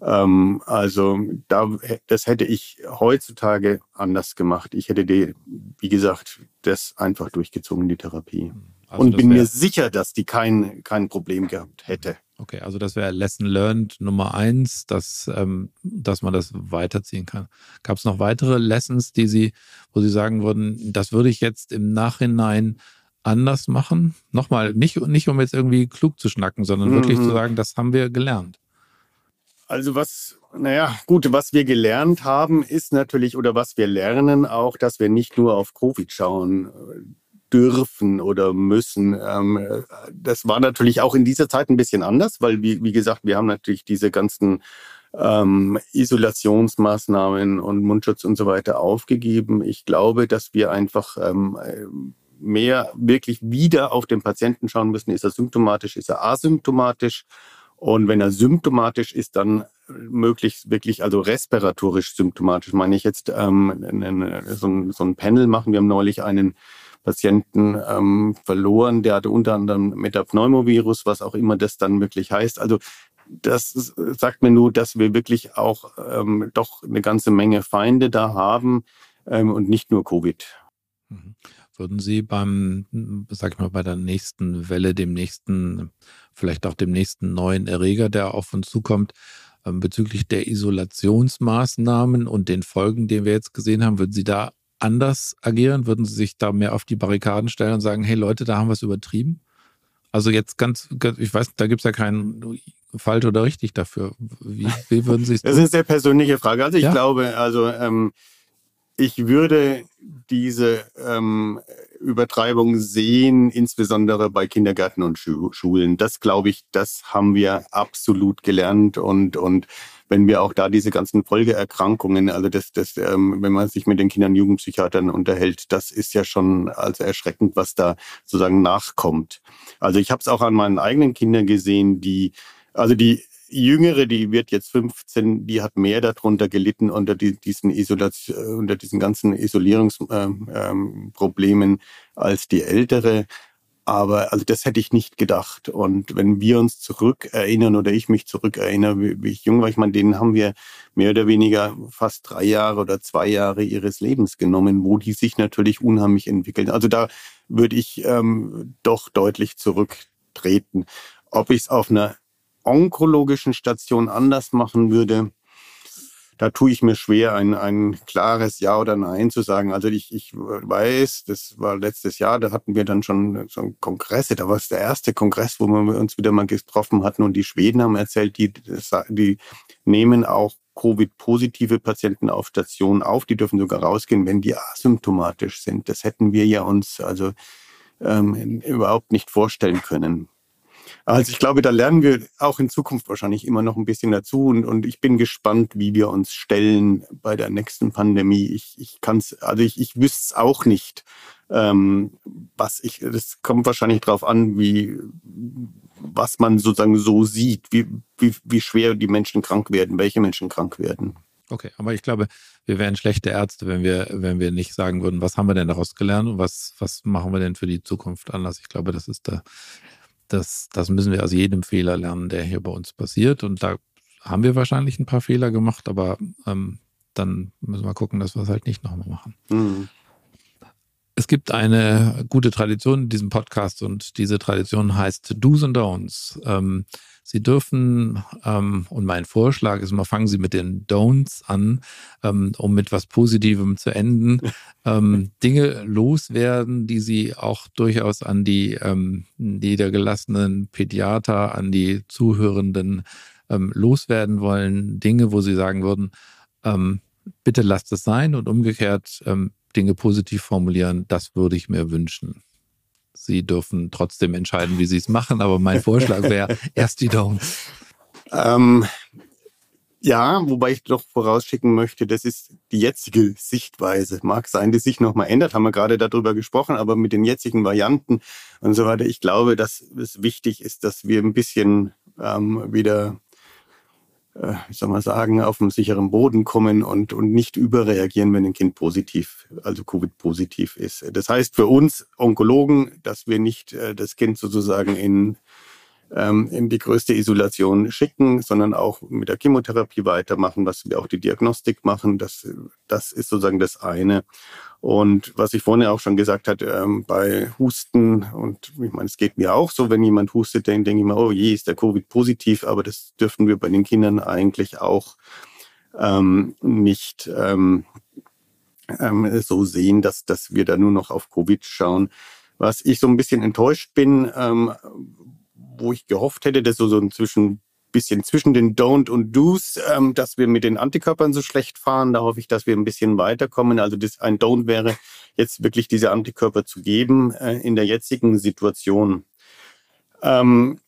Ähm, also da, das hätte ich heutzutage anders gemacht. Ich hätte die, wie gesagt, das einfach durchgezogen, die Therapie. Also Und bin mir sicher, dass die kein, kein Problem gehabt hätte. Okay, also das wäre Lesson Learned Nummer eins, dass, ähm, dass man das weiterziehen kann. Gab es noch weitere Lessons, die Sie, wo Sie sagen würden, das würde ich jetzt im Nachhinein anders machen? Nochmal, nicht, nicht um jetzt irgendwie klug zu schnacken, sondern mhm. wirklich zu sagen, das haben wir gelernt. Also was, naja, gut, was wir gelernt haben, ist natürlich, oder was wir lernen auch, dass wir nicht nur auf Covid schauen dürfen oder müssen. Ähm, das war natürlich auch in dieser Zeit ein bisschen anders, weil, wie, wie gesagt, wir haben natürlich diese ganzen ähm, Isolationsmaßnahmen und Mundschutz und so weiter aufgegeben. Ich glaube, dass wir einfach ähm, mehr wirklich wieder auf den Patienten schauen müssen. Ist er symptomatisch, ist er asymptomatisch? Und wenn er symptomatisch ist, dann möglichst wirklich, also respiratorisch symptomatisch, meine ich jetzt, ähm, so, ein, so ein Panel machen. Wir haben neulich einen Patienten ähm, verloren. Der hatte unter anderem Metapneumovirus, was auch immer das dann wirklich heißt. Also das sagt mir nur, dass wir wirklich auch ähm, doch eine ganze Menge Feinde da haben ähm, und nicht nur Covid. Mhm. Würden Sie beim, sag ich mal, bei der nächsten Welle, dem nächsten, vielleicht auch dem nächsten neuen Erreger, der auf uns zukommt, ähm, bezüglich der Isolationsmaßnahmen und den Folgen, die wir jetzt gesehen haben, würden Sie da anders agieren? Würden Sie sich da mehr auf die Barrikaden stellen und sagen, hey Leute, da haben wir es übertrieben? Also jetzt ganz, ich weiß, da gibt es ja kein falsch oder richtig dafür? Wie, wie würden Sie <laughs> es Das ist eine sehr persönliche Frage. Also ich ja? glaube, also ähm, ich würde diese ähm, Übertreibung sehen, insbesondere bei Kindergärten und Schulen. Das glaube ich, das haben wir absolut gelernt und und wenn wir auch da diese ganzen Folgeerkrankungen, also das, das, ähm, wenn man sich mit den Kindern Jugendpsychiatern unterhält, das ist ja schon also erschreckend, was da sozusagen nachkommt. Also ich habe es auch an meinen eigenen Kindern gesehen, die also die Jüngere, die wird jetzt 15, die hat mehr darunter gelitten unter die, diesen Isolation, äh, unter diesen ganzen Isolierungsproblemen ähm, als die Ältere. Aber also das hätte ich nicht gedacht. Und wenn wir uns zurückerinnern oder ich mich zurückerinnere, wie, wie ich jung war, ich meine, denen haben wir mehr oder weniger fast drei Jahre oder zwei Jahre ihres Lebens genommen, wo die sich natürlich unheimlich entwickeln. Also da würde ich ähm, doch deutlich zurücktreten. Ob ich es auf einer onkologischen Station anders machen würde, da tue ich mir schwer, ein, ein klares Ja oder Nein zu sagen. Also ich, ich weiß, das war letztes Jahr, da hatten wir dann schon so einen Kongress, da war es der erste Kongress, wo wir uns wieder mal getroffen hatten und die Schweden haben erzählt, die, die nehmen auch Covid-positive Patienten auf Station auf, die dürfen sogar rausgehen, wenn die asymptomatisch sind. Das hätten wir ja uns also ähm, überhaupt nicht vorstellen können. Also ich glaube, da lernen wir auch in Zukunft wahrscheinlich immer noch ein bisschen dazu und, und ich bin gespannt, wie wir uns stellen bei der nächsten Pandemie. Ich, ich kann es, also ich, ich wüsste es auch nicht. Ähm, was ich, das kommt wahrscheinlich darauf an, wie was man sozusagen so sieht, wie, wie, wie schwer die Menschen krank werden, welche Menschen krank werden. Okay, aber ich glaube, wir wären schlechte Ärzte, wenn wir, wenn wir nicht sagen würden, was haben wir denn daraus gelernt und was, was machen wir denn für die Zukunft anders. Ich glaube, das ist der, das, das müssen wir aus jedem Fehler lernen, der hier bei uns passiert. Und da haben wir wahrscheinlich ein paar Fehler gemacht, aber ähm, dann müssen wir gucken, dass wir es halt nicht nochmal machen. Mhm. Es gibt eine gute Tradition in diesem Podcast und diese Tradition heißt Do's and Don'ts. Ähm, Sie dürfen, ähm, und mein Vorschlag ist mal, fangen Sie mit den Don'ts an, ähm, um mit was Positivem zu enden. ähm, Dinge loswerden, die Sie auch durchaus an die ähm, niedergelassenen Pädiater, an die Zuhörenden ähm, loswerden wollen. Dinge, wo Sie sagen würden, ähm, bitte lasst es sein und umgekehrt Dinge positiv formulieren, das würde ich mir wünschen. Sie dürfen trotzdem entscheiden, wie Sie es machen, aber mein Vorschlag wäre <laughs> erst die Don'ts. Ähm, ja, wobei ich doch vorausschicken möchte, das ist die jetzige Sichtweise. Mag sein, die sich nochmal ändert, haben wir gerade darüber gesprochen, aber mit den jetzigen Varianten und so weiter, ich glaube, dass es wichtig ist, dass wir ein bisschen ähm, wieder äh, wie soll man sagen, auf einem sicheren Boden kommen und, und nicht überreagieren, wenn ein Kind positiv, also Covid-positiv ist. Das heißt für uns Onkologen, dass wir nicht äh, das Kind sozusagen in, ähm, in die größte Isolation schicken, sondern auch mit der Chemotherapie weitermachen, was wir auch die Diagnostik machen. Das, das ist sozusagen das eine. Und was ich vorhin auch schon gesagt hatte, ähm, bei Husten, und ich meine, es geht mir auch so, wenn jemand hustet, dann denke ich mir, oh je, ist der Covid positiv, aber das dürfen wir bei den Kindern eigentlich auch ähm, nicht ähm, ähm, so sehen, dass, dass wir da nur noch auf Covid schauen. Was ich so ein bisschen enttäuscht bin, ähm, wo ich gehofft hätte, dass so, so zwischen bisschen zwischen den Don't und Do's, ähm, dass wir mit den Antikörpern so schlecht fahren. Da hoffe ich, dass wir ein bisschen weiterkommen. Also das, ein Don't wäre jetzt wirklich diese Antikörper zu geben äh, in der jetzigen Situation. Ähm,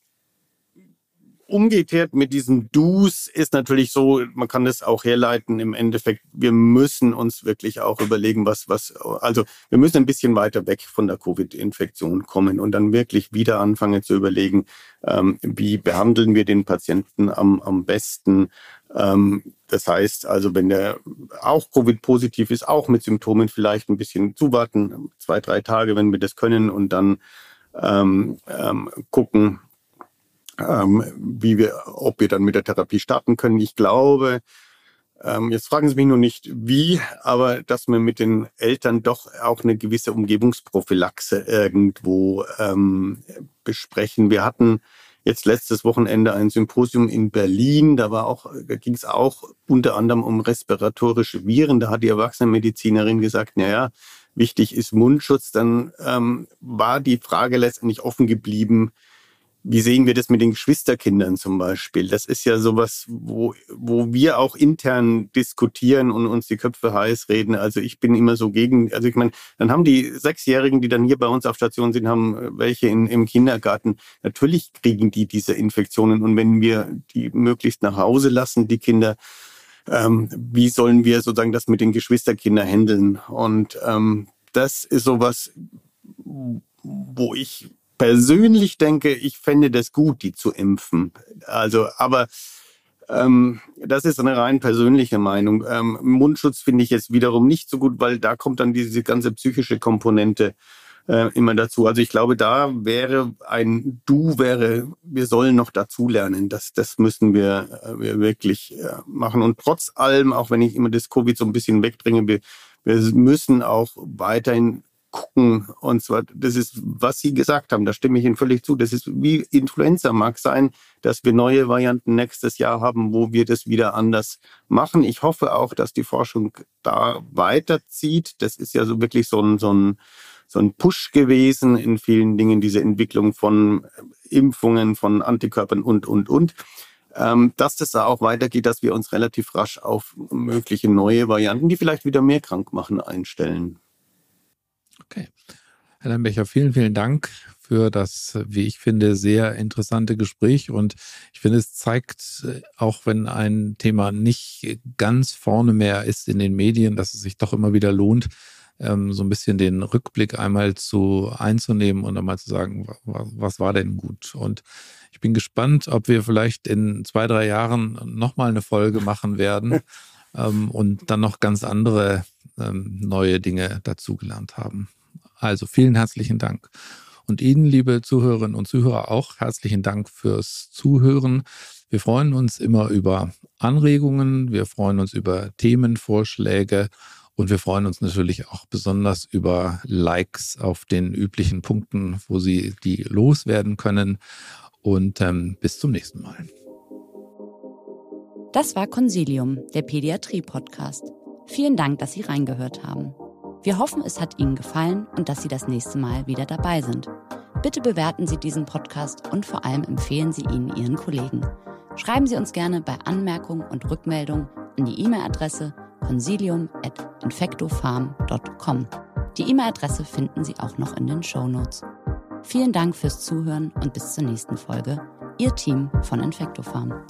umgekehrt mit diesen Do's ist natürlich so, man kann das auch herleiten im Endeffekt, wir müssen uns wirklich auch überlegen, was, was, also wir müssen ein bisschen weiter weg von der Covid-Infektion kommen und dann wirklich wieder anfangen zu überlegen, ähm, wie behandeln wir den Patienten am, am besten. Ähm, das heißt also, wenn der auch Covid-positiv ist, auch mit Symptomen vielleicht ein bisschen zuwarten, zwei, drei Tage, wenn wir das können und dann ähm, ähm, gucken, ähm, wie wir, ob wir dann mit der Therapie starten können. Ich glaube, ähm, jetzt fragen Sie mich nur nicht wie, aber dass wir mit den Eltern doch auch eine gewisse Umgebungsprophylaxe irgendwo ähm, besprechen. Wir hatten jetzt letztes Wochenende ein Symposium in Berlin. Da war auch, da ging es auch unter anderem um respiratorische Viren. Da hat die Erwachsenenmedizinerin gesagt, naja, wichtig ist Mundschutz. Dann ähm, war die Frage letztendlich offen geblieben, wie sehen wir das mit den Geschwisterkindern zum Beispiel? Das ist ja sowas, wo, wo wir auch intern diskutieren und uns die Köpfe heiß reden. Also ich bin immer so gegen, also ich meine, dann haben die Sechsjährigen, die dann hier bei uns auf Station sind, haben welche in, im Kindergarten. Natürlich kriegen die diese Infektionen. Und wenn wir die möglichst nach Hause lassen, die Kinder, ähm, wie sollen wir sozusagen das mit den Geschwisterkindern handeln? Und ähm, das ist sowas, wo ich persönlich denke, ich fände das gut, die zu impfen. Also, aber ähm, das ist eine rein persönliche Meinung. Ähm, Mundschutz finde ich jetzt wiederum nicht so gut, weil da kommt dann diese ganze psychische Komponente äh, immer dazu. Also ich glaube, da wäre ein Du wäre, wir sollen noch dazulernen. Das, das müssen wir, äh, wir wirklich äh, machen. Und trotz allem, auch wenn ich immer das Covid so ein bisschen wegdringe, wir, wir müssen auch weiterhin gucken. Und zwar, das ist, was Sie gesagt haben, da stimme ich Ihnen völlig zu. Das ist wie Influenza mag sein, dass wir neue Varianten nächstes Jahr haben, wo wir das wieder anders machen. Ich hoffe auch, dass die Forschung da weiterzieht. Das ist ja so wirklich so ein, so ein, so ein Push gewesen in vielen Dingen, diese Entwicklung von Impfungen, von Antikörpern und, und, und. Ähm, dass das da auch weitergeht, dass wir uns relativ rasch auf mögliche neue Varianten, die vielleicht wieder mehr krank machen, einstellen. Okay. Herr Lembecher, vielen, vielen Dank für das, wie ich finde, sehr interessante Gespräch. Und ich finde, es zeigt, auch wenn ein Thema nicht ganz vorne mehr ist in den Medien, dass es sich doch immer wieder lohnt, ähm, so ein bisschen den Rückblick einmal zu einzunehmen und einmal zu sagen, was war denn gut? Und ich bin gespannt, ob wir vielleicht in zwei, drei Jahren nochmal eine Folge machen werden <laughs> ähm, und dann noch ganz andere ähm, neue Dinge dazugelernt haben. Also vielen herzlichen Dank. Und Ihnen, liebe Zuhörerinnen und Zuhörer, auch herzlichen Dank fürs Zuhören. Wir freuen uns immer über Anregungen, wir freuen uns über Themenvorschläge und wir freuen uns natürlich auch besonders über Likes auf den üblichen Punkten, wo Sie die loswerden können. Und ähm, bis zum nächsten Mal. Das war Consilium, der Pädiatrie-Podcast. Vielen Dank, dass Sie reingehört haben. Wir hoffen, es hat Ihnen gefallen und dass Sie das nächste Mal wieder dabei sind. Bitte bewerten Sie diesen Podcast und vor allem empfehlen Sie ihn Ihren Kollegen. Schreiben Sie uns gerne bei Anmerkungen und Rückmeldungen an die E-Mail-Adresse consilium.infectofarm.com. Die E-Mail-Adresse finden Sie auch noch in den Show Notes. Vielen Dank fürs Zuhören und bis zur nächsten Folge. Ihr Team von Infectofarm. Farm.